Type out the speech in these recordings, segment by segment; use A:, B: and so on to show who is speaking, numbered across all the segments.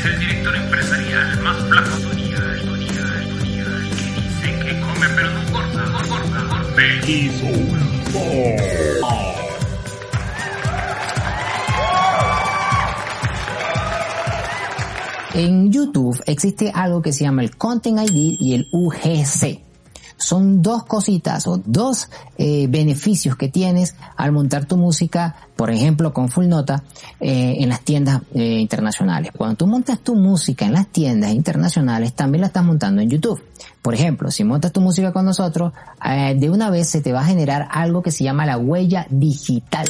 A: es el director empresarial más flaco de Tunía, Tunía, Tunía, que dice que come pero no corta, no corta, corta.
B: En YouTube existe algo que se llama el Content ID y el UGC. Son dos cositas o dos eh, beneficios que tienes al montar tu música, por ejemplo, con Full Nota eh, en las tiendas eh, internacionales. Cuando tú montas tu música en las tiendas internacionales, también la estás montando en YouTube. Por ejemplo, si montas tu música con nosotros, de una vez se te va a generar algo que se llama la huella digital.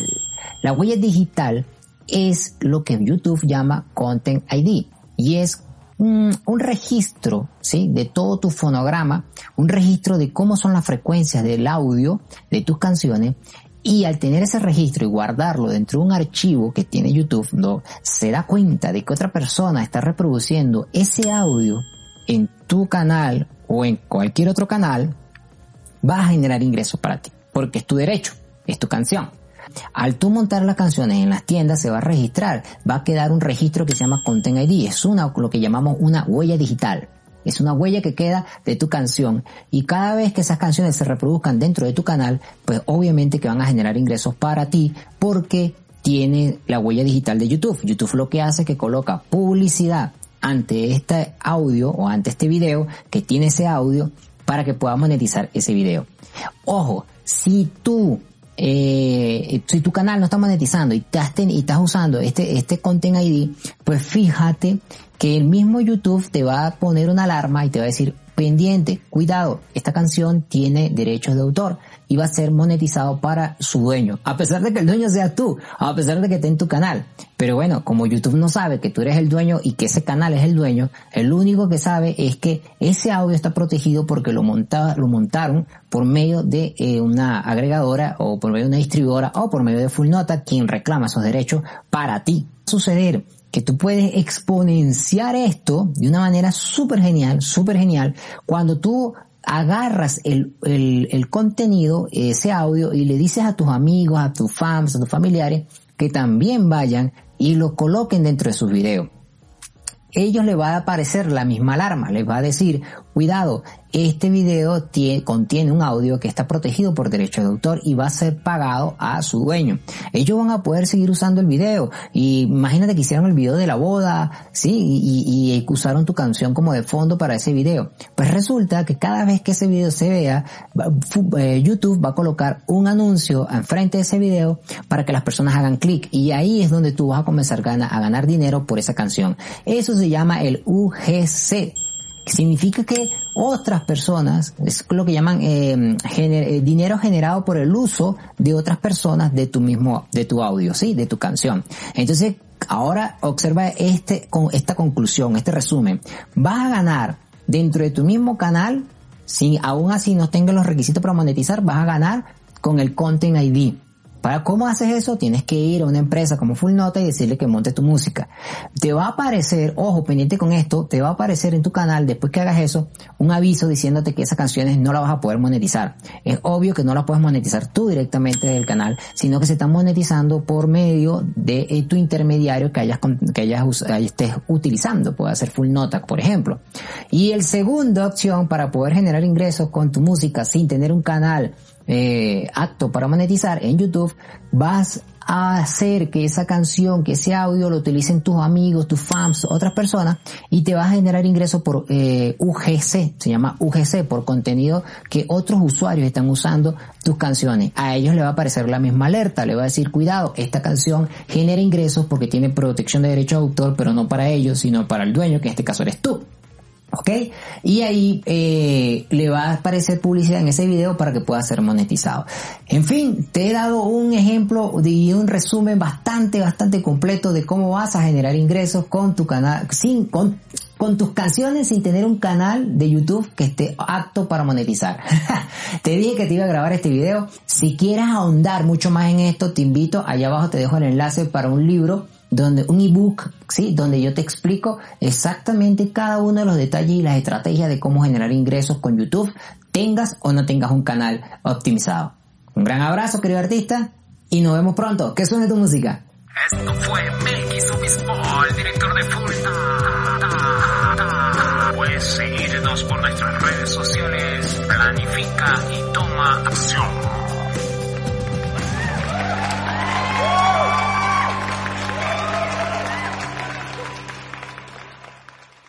B: La huella digital es lo que YouTube llama Content ID y es un, registro, ¿sí? De todo tu fonograma, un registro de cómo son las frecuencias del audio de tus canciones y al tener ese registro y guardarlo dentro de un archivo que tiene YouTube, ¿no? se da cuenta de que otra persona está reproduciendo ese audio en tu canal o en cualquier otro canal, va a generar ingresos para ti, porque es tu derecho, es tu canción. Al tú montar las canciones en las tiendas se va a registrar, va a quedar un registro que se llama Content ID, es una, lo que llamamos una huella digital. Es una huella que queda de tu canción y cada vez que esas canciones se reproduzcan dentro de tu canal, pues obviamente que van a generar ingresos para ti porque tiene la huella digital de YouTube. YouTube lo que hace es que coloca publicidad ante este audio o ante este video que tiene ese audio para que pueda monetizar ese video. Ojo, si tú eh, si tu canal no está monetizando y estás, y estás usando este, este Content ID, pues fíjate que el mismo YouTube te va a poner una alarma y te va a decir, pendiente, cuidado, esta canción tiene derechos de autor y va a ser monetizado para su dueño, a pesar de que el dueño sea tú, a pesar de que esté en tu canal. Pero bueno, como YouTube no sabe que tú eres el dueño y que ese canal es el dueño, el único que sabe es que ese audio está protegido porque lo, lo montaron por medio de eh, una agregadora o por medio de una distribuidora o por medio de Full Nota quien reclama esos derechos para ti. Suceder que tú puedes exponenciar esto de una manera súper genial, súper genial, cuando tú agarras el, el, contenido, ese audio, y le dices a tus amigos, a tus fans, a tus familiares, que también vayan y lo coloquen dentro de sus videos. Ellos les va a aparecer la misma alarma, les va a decir, cuidado, este video contiene un audio que está protegido por derecho de autor y va a ser pagado a su dueño. Ellos van a poder seguir usando el video. Y imagínate que hicieron el video de la boda, sí, y, y, usaron tu canción como de fondo para ese video. Pues resulta que cada vez que ese video se vea, eh, YouTube va a colocar un anuncio enfrente de ese video para que las personas hagan clic. Y ahí es donde tú vas a comenzar a ganar dinero por esa canción. Eso se llama el UGC significa que otras personas, es lo que llaman eh, eh, dinero generado por el uso de otras personas de tu mismo, de tu audio, sí, de tu canción. Entonces, ahora observa este, con esta conclusión, este resumen. Vas a ganar dentro de tu mismo canal, si aún así no tengas los requisitos para monetizar, vas a ganar con el Content ID. ¿Para cómo haces eso? Tienes que ir a una empresa como Full Nota y decirle que monte tu música. Te va a aparecer, ojo, pendiente con esto, te va a aparecer en tu canal, después que hagas eso, un aviso diciéndote que esas canciones no las vas a poder monetizar. Es obvio que no las puedes monetizar tú directamente del canal, sino que se están monetizando por medio de eh, tu intermediario que hayas, que hayas, estés utilizando. Puede ser Full Nota, por ejemplo. Y el segunda opción para poder generar ingresos con tu música sin tener un canal eh, acto para monetizar en YouTube, vas a hacer que esa canción, que ese audio lo utilicen tus amigos, tus fans, otras personas y te vas a generar ingresos por eh, UGC, se llama UGC, por contenido que otros usuarios están usando tus canciones. A ellos le va a aparecer la misma alerta, le va a decir cuidado, esta canción genera ingresos porque tiene protección de derecho de autor, pero no para ellos, sino para el dueño, que en este caso eres tú. ¿Ok? Y ahí eh, le va a aparecer publicidad en ese video para que pueda ser monetizado. En fin, te he dado un ejemplo y un resumen bastante, bastante completo de cómo vas a generar ingresos con tu canal, sin, con, con tus canciones sin tener un canal de YouTube que esté apto para monetizar. te dije que te iba a grabar este video. Si quieres ahondar mucho más en esto, te invito, allá abajo te dejo el enlace para un libro donde un ebook, sí, donde yo te explico exactamente cada uno de los detalles y las estrategias de cómo generar ingresos con YouTube, tengas o no tengas un canal optimizado. Un gran abrazo, querido artista, y nos vemos pronto. Que suene tu música.
A: Esto fue Melky director de Full Seguirnos por nuestras redes sociales. Planifica y toma acción.